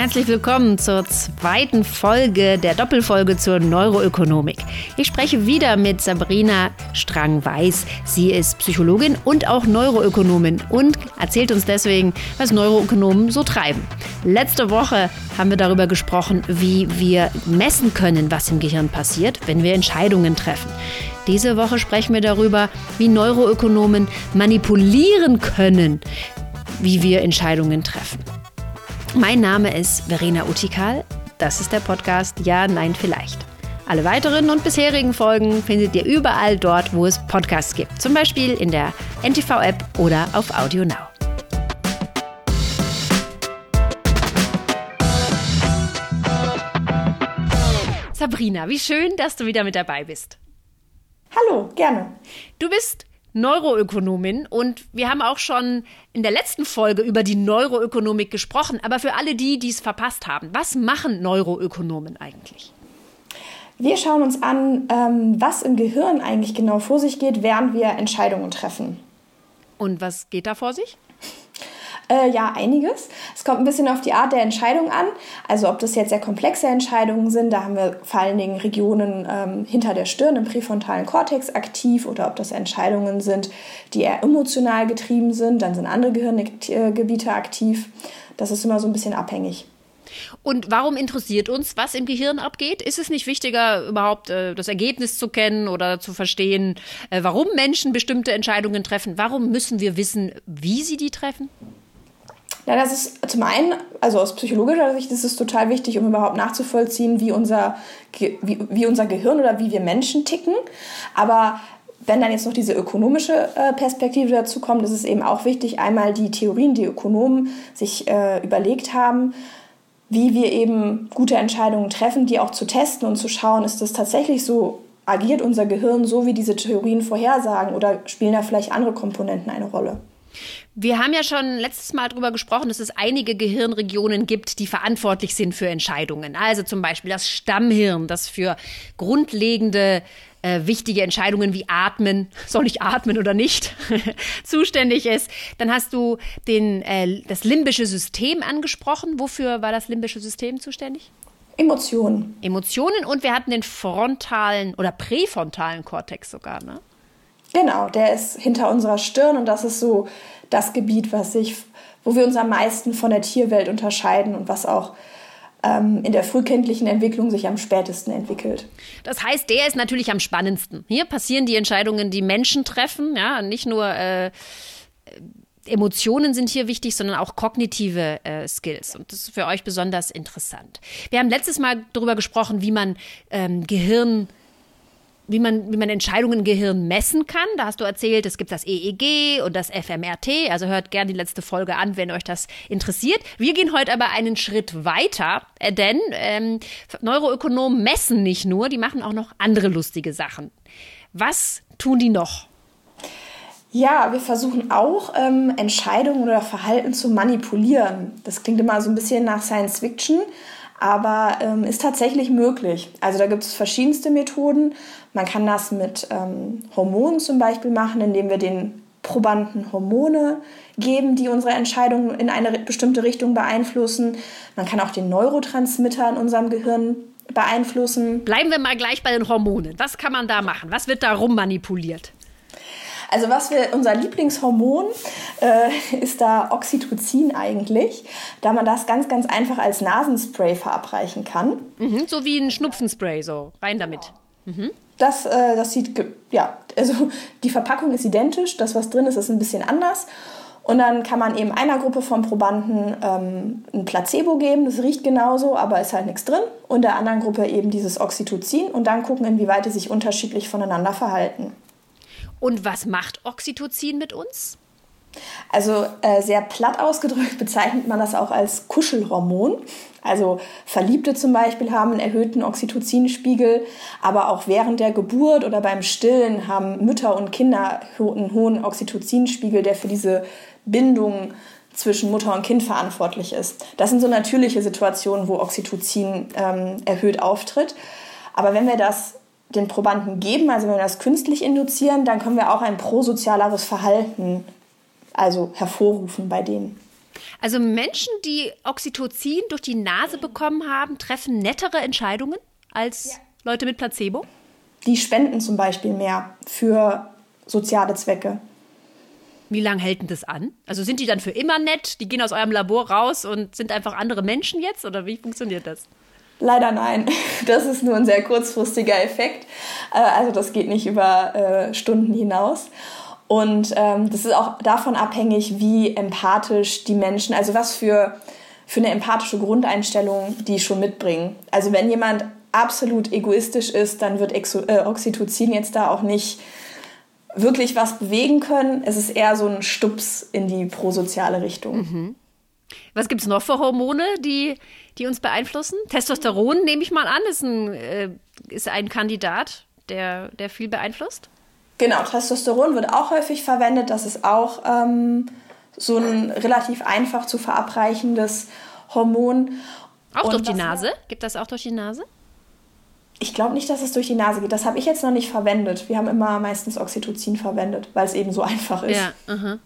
Herzlich willkommen zur zweiten Folge der Doppelfolge zur Neuroökonomik. Ich spreche wieder mit Sabrina Strang-Weiß. Sie ist Psychologin und auch Neuroökonomin und erzählt uns deswegen, was Neuroökonomen so treiben. Letzte Woche haben wir darüber gesprochen, wie wir messen können, was im Gehirn passiert, wenn wir Entscheidungen treffen. Diese Woche sprechen wir darüber, wie Neuroökonomen manipulieren können, wie wir Entscheidungen treffen. Mein Name ist Verena Utikal. Das ist der Podcast Ja, Nein, Vielleicht. Alle weiteren und bisherigen Folgen findet ihr überall dort, wo es Podcasts gibt. Zum Beispiel in der NTV-App oder auf Audio Now. Sabrina, wie schön, dass du wieder mit dabei bist. Hallo, gerne. Du bist Neuroökonomin und wir haben auch schon in der letzten Folge über die Neuroökonomik gesprochen. Aber für alle die, die es verpasst haben, was machen Neuroökonomen eigentlich? Wir schauen uns an, ähm, was im Gehirn eigentlich genau vor sich geht, während wir Entscheidungen treffen. Und was geht da vor sich? Äh, ja, einiges. Es kommt ein bisschen auf die Art der Entscheidung an. Also ob das jetzt sehr komplexe Entscheidungen sind, da haben wir vor allen Dingen Regionen ähm, hinter der Stirn im präfrontalen Kortex aktiv oder ob das Entscheidungen sind, die eher emotional getrieben sind, dann sind andere Gehirngebiete aktiv. Das ist immer so ein bisschen abhängig. Und warum interessiert uns, was im Gehirn abgeht? Ist es nicht wichtiger, überhaupt äh, das Ergebnis zu kennen oder zu verstehen, äh, warum Menschen bestimmte Entscheidungen treffen? Warum müssen wir wissen, wie sie die treffen? Ja, das ist zum einen, also aus psychologischer Sicht ist es total wichtig, um überhaupt nachzuvollziehen, wie unser, wie, wie unser Gehirn oder wie wir Menschen ticken. Aber wenn dann jetzt noch diese ökonomische äh, Perspektive dazu kommt, ist es eben auch wichtig, einmal die Theorien, die Ökonomen sich äh, überlegt haben, wie wir eben gute Entscheidungen treffen, die auch zu testen und zu schauen, ist das tatsächlich so, agiert unser Gehirn so, wie diese Theorien vorhersagen oder spielen da vielleicht andere Komponenten eine Rolle? Wir haben ja schon letztes Mal darüber gesprochen, dass es einige Gehirnregionen gibt, die verantwortlich sind für Entscheidungen. Also zum Beispiel das Stammhirn, das für grundlegende äh, wichtige Entscheidungen wie atmen, soll ich atmen oder nicht, zuständig ist. Dann hast du den, äh, das limbische System angesprochen. Wofür war das limbische System zuständig? Emotionen. Emotionen und wir hatten den frontalen oder präfrontalen Kortex sogar, ne? Genau, der ist hinter unserer Stirn und das ist so das Gebiet, was sich, wo wir uns am meisten von der Tierwelt unterscheiden und was auch ähm, in der frühkindlichen Entwicklung sich am spätesten entwickelt. Das heißt, der ist natürlich am spannendsten. Hier passieren die Entscheidungen, die Menschen treffen, ja, nicht nur äh, Emotionen sind hier wichtig, sondern auch kognitive äh, Skills. Und das ist für euch besonders interessant. Wir haben letztes Mal darüber gesprochen, wie man ähm, Gehirn wie man, wie man Entscheidungen im Gehirn messen kann. Da hast du erzählt, es gibt das EEG und das fMRT. Also hört gerne die letzte Folge an, wenn euch das interessiert. Wir gehen heute aber einen Schritt weiter, äh, denn ähm, Neuroökonomen messen nicht nur, die machen auch noch andere lustige Sachen. Was tun die noch? Ja, wir versuchen auch, ähm, Entscheidungen oder Verhalten zu manipulieren. Das klingt immer so ein bisschen nach Science Fiction aber ähm, ist tatsächlich möglich. Also da gibt es verschiedenste Methoden. Man kann das mit ähm, Hormonen zum Beispiel machen, indem wir den Probanden Hormone geben, die unsere Entscheidungen in eine bestimmte Richtung beeinflussen. Man kann auch den Neurotransmitter in unserem Gehirn beeinflussen. Bleiben wir mal gleich bei den Hormonen. Was kann man da machen? Was wird da rummanipuliert? Also was wir, unser Lieblingshormon äh, ist da Oxytocin eigentlich, da man das ganz, ganz einfach als Nasenspray verabreichen kann. Mhm, so wie ein Schnupfenspray, so rein damit. Mhm. Das, äh, das sieht, ja, also die Verpackung ist identisch, das, was drin ist, ist ein bisschen anders. Und dann kann man eben einer Gruppe von Probanden ähm, ein Placebo geben, das riecht genauso, aber ist halt nichts drin. Und der anderen Gruppe eben dieses Oxytocin und dann gucken, inwieweit die sich unterschiedlich voneinander verhalten. Und was macht Oxytocin mit uns? Also äh, sehr platt ausgedrückt bezeichnet man das auch als Kuschelhormon. Also Verliebte zum Beispiel haben einen erhöhten Oxytocinspiegel, aber auch während der Geburt oder beim Stillen haben Mütter und Kinder einen hohen Oxytocinspiegel, der für diese Bindung zwischen Mutter und Kind verantwortlich ist. Das sind so natürliche Situationen, wo Oxytocin ähm, erhöht auftritt. Aber wenn wir das den Probanden geben, also wenn wir das künstlich induzieren, dann können wir auch ein prosozialeres Verhalten also hervorrufen bei denen. Also Menschen, die Oxytocin durch die Nase bekommen haben, treffen nettere Entscheidungen als ja. Leute mit Placebo? Die spenden zum Beispiel mehr für soziale Zwecke. Wie lange hält denn das an? Also sind die dann für immer nett? Die gehen aus eurem Labor raus und sind einfach andere Menschen jetzt? Oder wie funktioniert das? Leider nein. Das ist nur ein sehr kurzfristiger Effekt. Äh, also das geht nicht über äh, Stunden hinaus. Und ähm, das ist auch davon abhängig, wie empathisch die Menschen, also was für, für eine empathische Grundeinstellung die schon mitbringen. Also wenn jemand absolut egoistisch ist, dann wird äh, Oxytocin jetzt da auch nicht wirklich was bewegen können. Es ist eher so ein Stups in die prosoziale Richtung. Mhm. Was gibt es noch für Hormone, die, die uns beeinflussen? Testosteron, nehme ich mal an, ist ein, äh, ist ein Kandidat, der, der viel beeinflusst? Genau, Testosteron wird auch häufig verwendet. Das ist auch ähm, so ein relativ einfach zu verabreichendes Hormon. Auch Und durch die Nase? Gibt das auch durch die Nase? Ich glaube nicht, dass es durch die Nase geht. Das habe ich jetzt noch nicht verwendet. Wir haben immer meistens Oxytocin verwendet, weil es eben so einfach ist. Ja, -huh.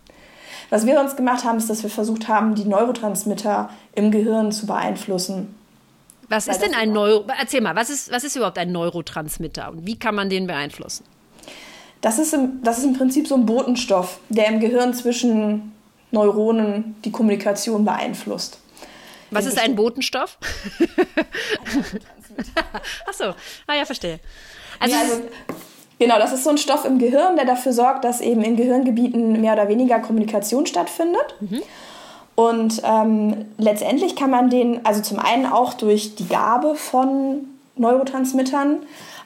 Was wir sonst gemacht haben, ist, dass wir versucht haben, die Neurotransmitter im Gehirn zu beeinflussen. Was ist denn ein Neuro... Erzähl mal, was ist, was ist überhaupt ein Neurotransmitter und wie kann man den beeinflussen? Das ist, im, das ist im Prinzip so ein Botenstoff, der im Gehirn zwischen Neuronen die Kommunikation beeinflusst. Was ist ein Botenstoff? Ach so, ah ja, verstehe. Also, ja, also, genau, das ist so ein Stoff im Gehirn, der dafür sorgt, dass eben in Gehirngebieten mehr oder weniger Kommunikation stattfindet. Mhm. Und ähm, letztendlich kann man den, also zum einen auch durch die Gabe von Neurotransmittern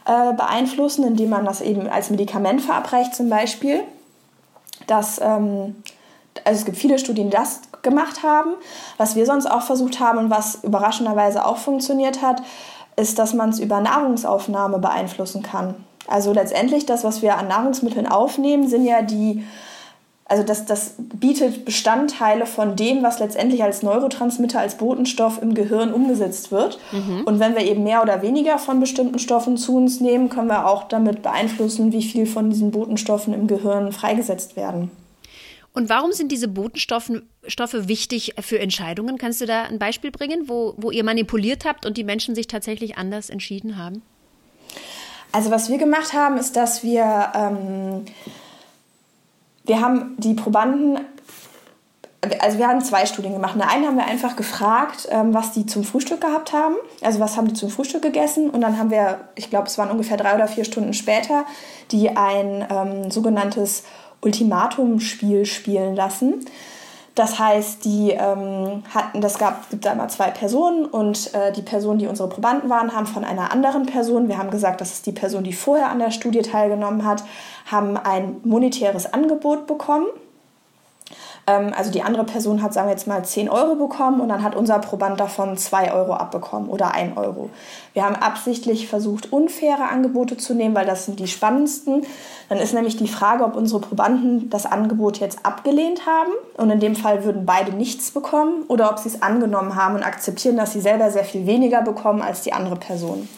äh, beeinflussen, indem man das eben als Medikament verabreicht zum Beispiel. Das, ähm, also es gibt viele Studien, die das gemacht haben. Was wir sonst auch versucht haben und was überraschenderweise auch funktioniert hat, ist, dass man es über Nahrungsaufnahme beeinflussen kann. Also letztendlich das, was wir an Nahrungsmitteln aufnehmen, sind ja die, also das, das bietet Bestandteile von dem, was letztendlich als Neurotransmitter, als Botenstoff im Gehirn umgesetzt wird. Mhm. Und wenn wir eben mehr oder weniger von bestimmten Stoffen zu uns nehmen, können wir auch damit beeinflussen, wie viel von diesen Botenstoffen im Gehirn freigesetzt werden. Und warum sind diese Botenstoffe Stoffe wichtig für Entscheidungen? Kannst du da ein Beispiel bringen, wo, wo ihr manipuliert habt und die Menschen sich tatsächlich anders entschieden haben? Also was wir gemacht haben, ist, dass wir, ähm, wir haben die Probanden, also wir haben zwei Studien gemacht. In der einen haben wir einfach gefragt, ähm, was die zum Frühstück gehabt haben. Also was haben die zum Frühstück gegessen. Und dann haben wir, ich glaube, es waren ungefähr drei oder vier Stunden später, die ein ähm, sogenanntes Ultimatumspiel spielen lassen. Das heißt, die ähm, hatten, das gab, gibt da immer zwei Personen und äh, die Personen, die unsere Probanden waren, haben von einer anderen Person, wir haben gesagt, das ist die Person, die vorher an der Studie teilgenommen hat, haben ein monetäres Angebot bekommen also die andere Person hat, sagen wir jetzt mal, 10 Euro bekommen und dann hat unser Proband davon 2 Euro abbekommen oder 1 Euro. Wir haben absichtlich versucht, unfaire Angebote zu nehmen, weil das sind die spannendsten. Dann ist nämlich die Frage, ob unsere Probanden das Angebot jetzt abgelehnt haben und in dem Fall würden beide nichts bekommen oder ob sie es angenommen haben und akzeptieren, dass sie selber sehr viel weniger bekommen als die andere Person.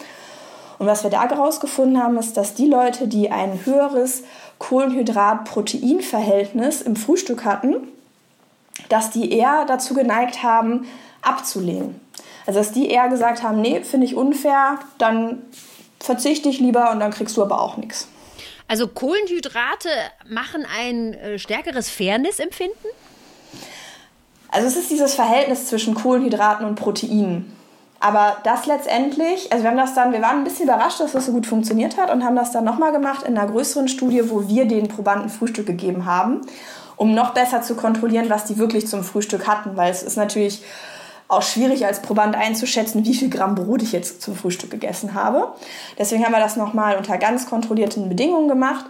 Und was wir da herausgefunden haben, ist, dass die Leute, die ein höheres Kohlenhydrat-Protein-Verhältnis im Frühstück hatten, dass die eher dazu geneigt haben, abzulehnen. Also dass die eher gesagt haben, nee, finde ich unfair, dann verzichte ich lieber und dann kriegst du aber auch nichts. Also Kohlenhydrate machen ein äh, stärkeres Fairness-Empfinden? Also es ist dieses Verhältnis zwischen Kohlenhydraten und Proteinen. Aber das letztendlich, also wir haben das dann, wir waren ein bisschen überrascht, dass das so gut funktioniert hat und haben das dann nochmal gemacht in einer größeren Studie, wo wir den Probanden Frühstück gegeben haben um noch besser zu kontrollieren, was die wirklich zum Frühstück hatten, weil es ist natürlich auch schwierig als Proband einzuschätzen, wie viel Gramm Brot ich jetzt zum Frühstück gegessen habe. Deswegen haben wir das nochmal unter ganz kontrollierten Bedingungen gemacht,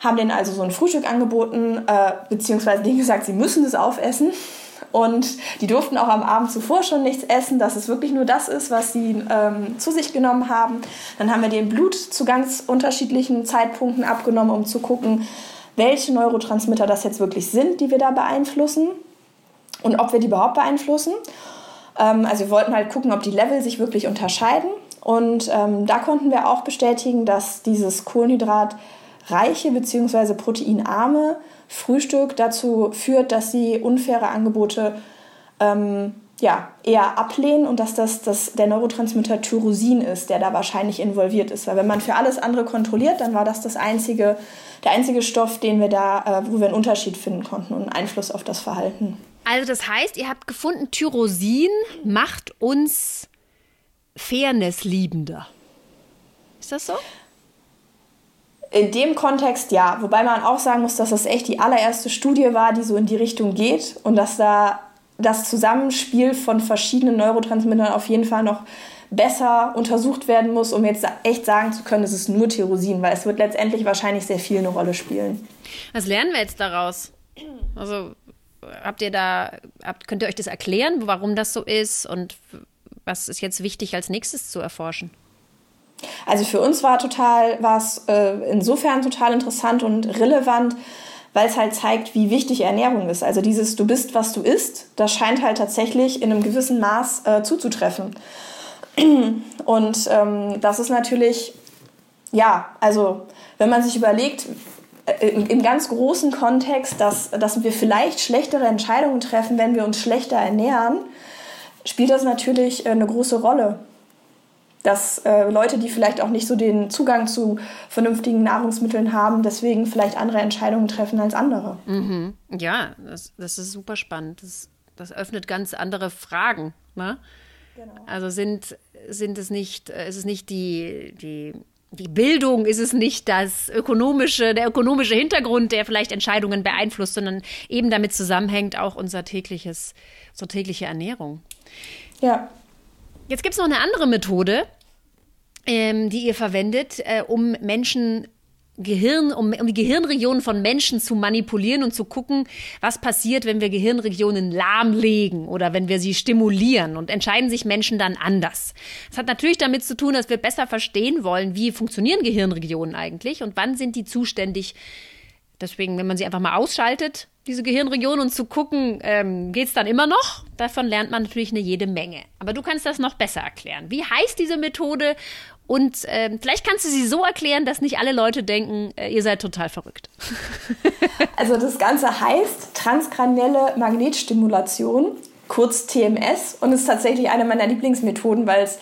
haben denen also so ein Frühstück angeboten, äh, beziehungsweise denen gesagt, sie müssen es aufessen. Und die durften auch am Abend zuvor schon nichts essen, dass es wirklich nur das ist, was sie ähm, zu sich genommen haben. Dann haben wir den Blut zu ganz unterschiedlichen Zeitpunkten abgenommen, um zu gucken, welche Neurotransmitter das jetzt wirklich sind, die wir da beeinflussen und ob wir die überhaupt beeinflussen. Ähm, also wir wollten halt gucken, ob die Level sich wirklich unterscheiden. Und ähm, da konnten wir auch bestätigen, dass dieses Kohlenhydratreiche bzw. proteinarme Frühstück dazu führt, dass sie unfaire Angebote ähm, ja, eher ablehnen und dass das, das der Neurotransmitter Tyrosin ist, der da wahrscheinlich involviert ist. Weil wenn man für alles andere kontrolliert, dann war das, das einzige, der einzige Stoff, den wir da, äh, wo wir einen Unterschied finden konnten und einen Einfluss auf das Verhalten. Also das heißt, ihr habt gefunden, Tyrosin macht uns fairnessliebender. Ist das so? In dem Kontext ja, wobei man auch sagen muss, dass das echt die allererste Studie war, die so in die Richtung geht und dass da das Zusammenspiel von verschiedenen Neurotransmittern auf jeden Fall noch besser untersucht werden muss, um jetzt echt sagen zu können, es ist nur Tyrosin, weil es wird letztendlich wahrscheinlich sehr viel eine Rolle spielen. Was lernen wir jetzt daraus? Also habt ihr da, habt, könnt ihr euch das erklären, warum das so ist und was ist jetzt wichtig als nächstes zu erforschen? Also für uns war total, war es äh, insofern total interessant und relevant, weil es halt zeigt, wie wichtig Ernährung ist. Also dieses Du bist, was du isst, das scheint halt tatsächlich in einem gewissen Maß äh, zuzutreffen. Und ähm, das ist natürlich, ja, also wenn man sich überlegt, äh, im, ganz großen Kontext, dass, dass wir vielleicht schlechtere Entscheidungen treffen, wenn wir uns schlechter ernähren, spielt das natürlich äh, eine große Rolle dass äh, Leute, die vielleicht auch nicht so den Zugang zu vernünftigen Nahrungsmitteln haben, deswegen vielleicht andere Entscheidungen treffen als andere. Mhm. Ja, das, das, ist super spannend. Das, das öffnet ganz andere Fragen. Ne? Genau. Also sind, sind es nicht, äh, ist es nicht die, die, die Bildung, ist es nicht das ökonomische, der ökonomische Hintergrund, der vielleicht Entscheidungen beeinflusst, sondern eben damit zusammenhängt auch unser tägliches, unsere tägliche Ernährung. Ja. Jetzt gibt es noch eine andere Methode, ähm, die ihr verwendet, äh, um Menschen Gehirn, um, um die Gehirnregionen von Menschen zu manipulieren und zu gucken, was passiert, wenn wir Gehirnregionen lahmlegen oder wenn wir sie stimulieren und entscheiden sich Menschen dann anders. Das hat natürlich damit zu tun, dass wir besser verstehen wollen, wie funktionieren Gehirnregionen eigentlich und wann sind die zuständig. Deswegen, wenn man sie einfach mal ausschaltet, diese Gehirnregion und zu gucken, ähm, geht es dann immer noch? Davon lernt man natürlich eine jede Menge. Aber du kannst das noch besser erklären. Wie heißt diese Methode? Und ähm, vielleicht kannst du sie so erklären, dass nicht alle Leute denken, äh, ihr seid total verrückt. also das Ganze heißt transkranielle Magnetstimulation, kurz TMS, und ist tatsächlich eine meiner Lieblingsmethoden, weil es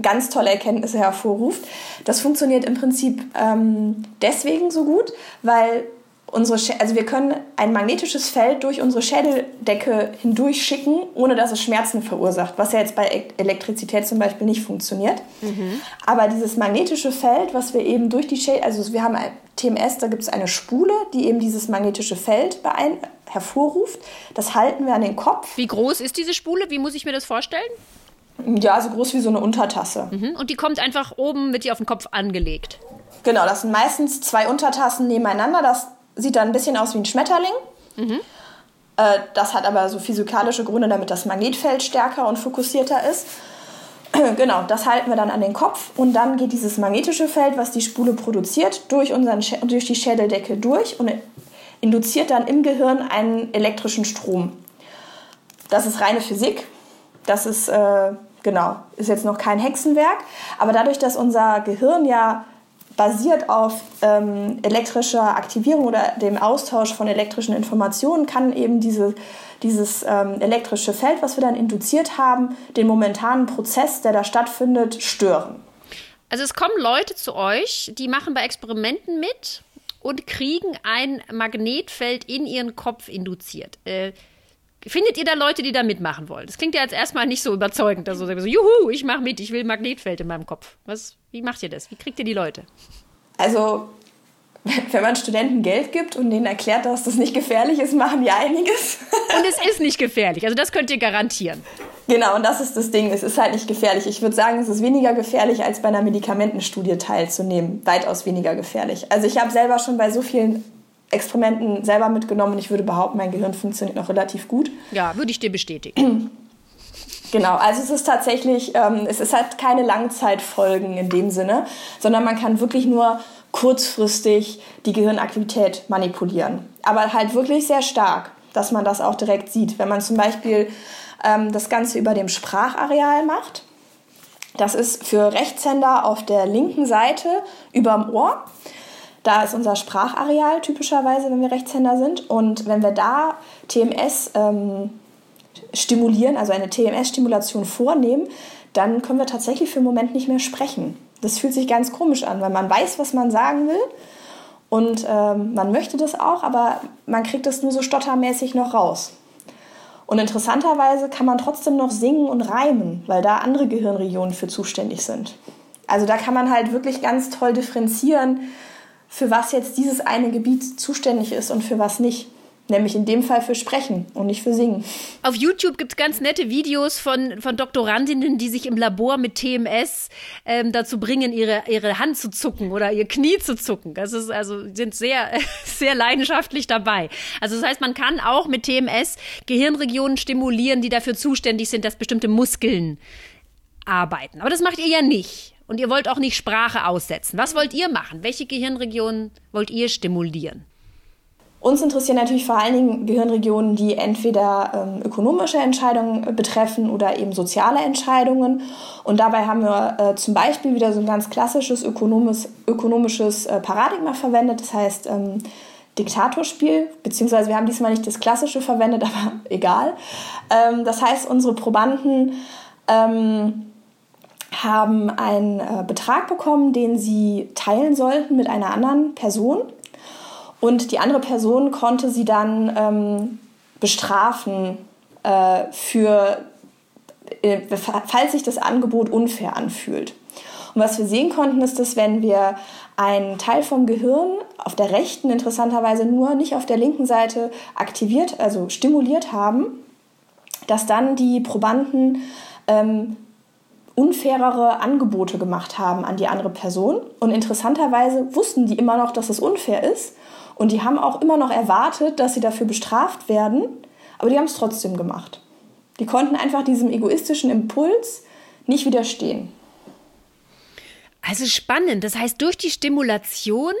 ganz tolle Erkenntnisse hervorruft. Das funktioniert im Prinzip ähm, deswegen so gut, weil unsere, also wir können ein magnetisches Feld durch unsere Schädeldecke hindurch schicken, ohne dass es Schmerzen verursacht, was ja jetzt bei Elektrizität zum Beispiel nicht funktioniert. Mhm. Aber dieses magnetische Feld, was wir eben durch die Schädel, also wir haben ein TMS, da gibt es eine Spule, die eben dieses magnetische Feld beein hervorruft. Das halten wir an den Kopf. Wie groß ist diese Spule? Wie muss ich mir das vorstellen? Ja, so groß wie so eine Untertasse. Mhm. Und die kommt einfach oben, mit dir auf den Kopf angelegt. Genau, das sind meistens zwei Untertassen nebeneinander. Das sieht dann ein bisschen aus wie ein Schmetterling. Mhm. Äh, das hat aber so physikalische Gründe, damit das Magnetfeld stärker und fokussierter ist. genau, das halten wir dann an den Kopf und dann geht dieses magnetische Feld, was die Spule produziert, durch, unseren, durch die Schädeldecke durch und induziert dann im Gehirn einen elektrischen Strom. Das ist reine Physik. Das ist, äh, genau, ist jetzt noch kein Hexenwerk. Aber dadurch, dass unser Gehirn ja basiert auf ähm, elektrischer Aktivierung oder dem Austausch von elektrischen Informationen, kann eben diese, dieses ähm, elektrische Feld, was wir dann induziert haben, den momentanen Prozess, der da stattfindet, stören. Also es kommen Leute zu euch, die machen bei Experimenten mit und kriegen ein Magnetfeld in ihren Kopf induziert. Äh, Findet ihr da Leute, die da mitmachen wollen? Das klingt ja jetzt erstmal nicht so überzeugend. Also so, juhu, ich mache mit, ich will Magnetfeld in meinem Kopf. Was, wie macht ihr das? Wie kriegt ihr die Leute? Also, wenn man Studenten Geld gibt und denen erklärt, dass das nicht gefährlich ist, machen die einiges. Und es ist nicht gefährlich. Also, das könnt ihr garantieren. Genau, und das ist das Ding. Es ist halt nicht gefährlich. Ich würde sagen, es ist weniger gefährlich, als bei einer Medikamentenstudie teilzunehmen. Weitaus weniger gefährlich. Also, ich habe selber schon bei so vielen Experimenten selber mitgenommen ich würde behaupten, mein Gehirn funktioniert noch relativ gut. Ja, würde ich dir bestätigen. Genau, also es ist tatsächlich, ähm, es ist halt keine Langzeitfolgen in dem Sinne, sondern man kann wirklich nur kurzfristig die Gehirnaktivität manipulieren. Aber halt wirklich sehr stark, dass man das auch direkt sieht. Wenn man zum Beispiel ähm, das Ganze über dem Sprachareal macht, das ist für Rechtshänder auf der linken Seite überm Ohr. Da ist unser Sprachareal typischerweise, wenn wir Rechtshänder sind. Und wenn wir da TMS ähm, stimulieren, also eine TMS-Stimulation vornehmen, dann können wir tatsächlich für einen Moment nicht mehr sprechen. Das fühlt sich ganz komisch an, weil man weiß, was man sagen will und ähm, man möchte das auch, aber man kriegt das nur so stottermäßig noch raus. Und interessanterweise kann man trotzdem noch singen und reimen, weil da andere Gehirnregionen für zuständig sind. Also da kann man halt wirklich ganz toll differenzieren, für was jetzt dieses eine Gebiet zuständig ist und für was nicht. Nämlich in dem Fall für Sprechen und nicht für Singen. Auf YouTube gibt es ganz nette Videos von, von Doktorandinnen, die sich im Labor mit TMS ähm, dazu bringen, ihre, ihre Hand zu zucken oder ihr Knie zu zucken. Das ist also, sind sehr, sehr leidenschaftlich dabei. Also das heißt, man kann auch mit TMS Gehirnregionen stimulieren, die dafür zuständig sind, dass bestimmte Muskeln arbeiten. Aber das macht ihr ja nicht. Und ihr wollt auch nicht Sprache aussetzen. Was wollt ihr machen? Welche Gehirnregionen wollt ihr stimulieren? Uns interessieren natürlich vor allen Dingen Gehirnregionen, die entweder ähm, ökonomische Entscheidungen betreffen oder eben soziale Entscheidungen. Und dabei haben wir äh, zum Beispiel wieder so ein ganz klassisches ökonomis ökonomisches äh, Paradigma verwendet. Das heißt ähm, Diktatorspiel, beziehungsweise wir haben diesmal nicht das klassische verwendet, aber egal. Ähm, das heißt, unsere Probanden ähm, haben einen äh, Betrag bekommen, den sie teilen sollten mit einer anderen Person. Und die andere Person konnte sie dann ähm, bestrafen äh, für, äh, falls sich das Angebot unfair anfühlt. Und was wir sehen konnten, ist, dass wenn wir einen Teil vom Gehirn auf der rechten interessanterweise nur, nicht auf der linken Seite aktiviert, also stimuliert haben, dass dann die Probanden ähm, unfairere Angebote gemacht haben an die andere Person. Und interessanterweise wussten die immer noch, dass es unfair ist. Und die haben auch immer noch erwartet, dass sie dafür bestraft werden. Aber die haben es trotzdem gemacht. Die konnten einfach diesem egoistischen Impuls nicht widerstehen. Also spannend. Das heißt, durch die Stimulation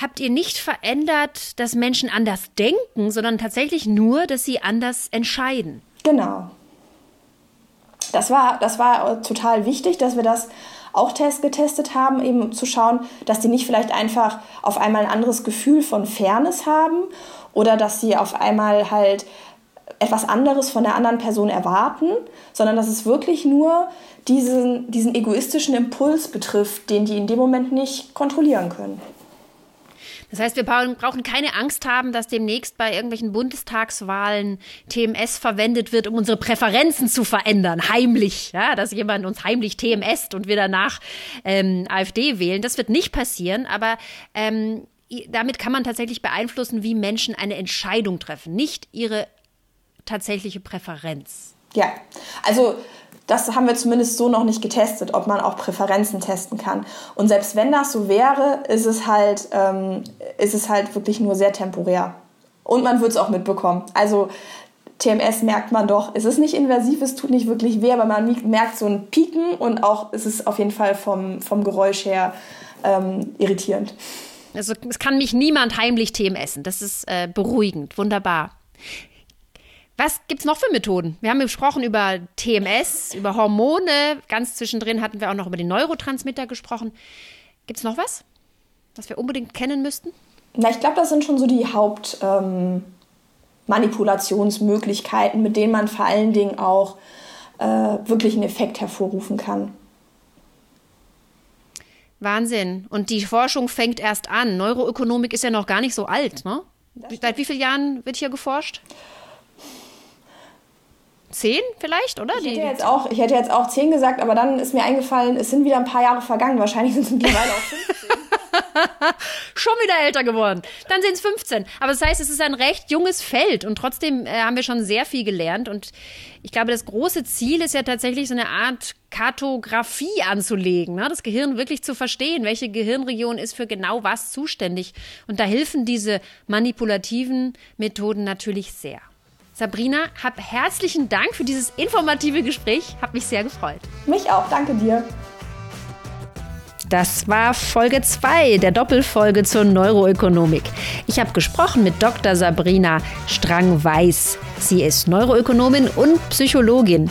habt ihr nicht verändert, dass Menschen anders denken, sondern tatsächlich nur, dass sie anders entscheiden. Genau das war, das war total wichtig, dass wir das auch test getestet haben, eben zu schauen, dass die nicht vielleicht einfach auf einmal ein anderes Gefühl von Fairness haben oder dass sie auf einmal halt etwas anderes von der anderen Person erwarten, sondern dass es wirklich nur diesen, diesen egoistischen Impuls betrifft, den die in dem Moment nicht kontrollieren können. Das heißt, wir brauchen keine Angst haben, dass demnächst bei irgendwelchen Bundestagswahlen TMS verwendet wird, um unsere Präferenzen zu verändern, heimlich, ja, dass jemand uns heimlich TMS und wir danach ähm, AfD wählen. Das wird nicht passieren, aber ähm, damit kann man tatsächlich beeinflussen, wie Menschen eine Entscheidung treffen, nicht ihre tatsächliche Präferenz. Ja, also das haben wir zumindest so noch nicht getestet, ob man auch Präferenzen testen kann. Und selbst wenn das so wäre, ist es halt, ähm, ist es halt wirklich nur sehr temporär. Und man wird es auch mitbekommen. Also TMS merkt man doch, es ist nicht invasiv, es tut nicht wirklich weh, aber man merkt so ein Pieken und auch ist es auf jeden Fall vom, vom Geräusch her ähm, irritierend. Also es kann mich niemand heimlich TMSen. Das ist äh, beruhigend, wunderbar. Was gibt es noch für Methoden? Wir haben gesprochen über TMS, über Hormone. Ganz zwischendrin hatten wir auch noch über den Neurotransmitter gesprochen. Gibt es noch was, was wir unbedingt kennen müssten? Na, ich glaube, das sind schon so die Hauptmanipulationsmöglichkeiten, ähm, mit denen man vor allen Dingen auch äh, wirklich einen Effekt hervorrufen kann. Wahnsinn. Und die Forschung fängt erst an. Neuroökonomik ist ja noch gar nicht so alt, ne? Seit wie vielen Jahren wird hier geforscht? Zehn vielleicht, oder? Ich hätte, jetzt auch, ich hätte jetzt auch zehn gesagt, aber dann ist mir eingefallen, es sind wieder ein paar Jahre vergangen. Wahrscheinlich sind es mittlerweile auch 15. Schon wieder älter geworden. Dann sind es 15. Aber das heißt, es ist ein recht junges Feld und trotzdem äh, haben wir schon sehr viel gelernt. Und ich glaube, das große Ziel ist ja tatsächlich so eine Art Kartografie anzulegen, ne? das Gehirn wirklich zu verstehen, welche Gehirnregion ist für genau was zuständig. Und da helfen diese manipulativen Methoden natürlich sehr. Sabrina, hab herzlichen Dank für dieses informative Gespräch. Hab mich sehr gefreut. Mich auch, danke dir. Das war Folge 2 der Doppelfolge zur Neuroökonomik. Ich habe gesprochen mit Dr. Sabrina Strang-Weiß. Sie ist Neuroökonomin und Psychologin.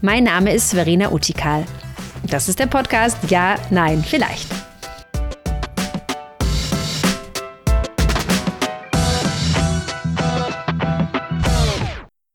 Mein Name ist Verena Utikal. Das ist der Podcast Ja, Nein, Vielleicht.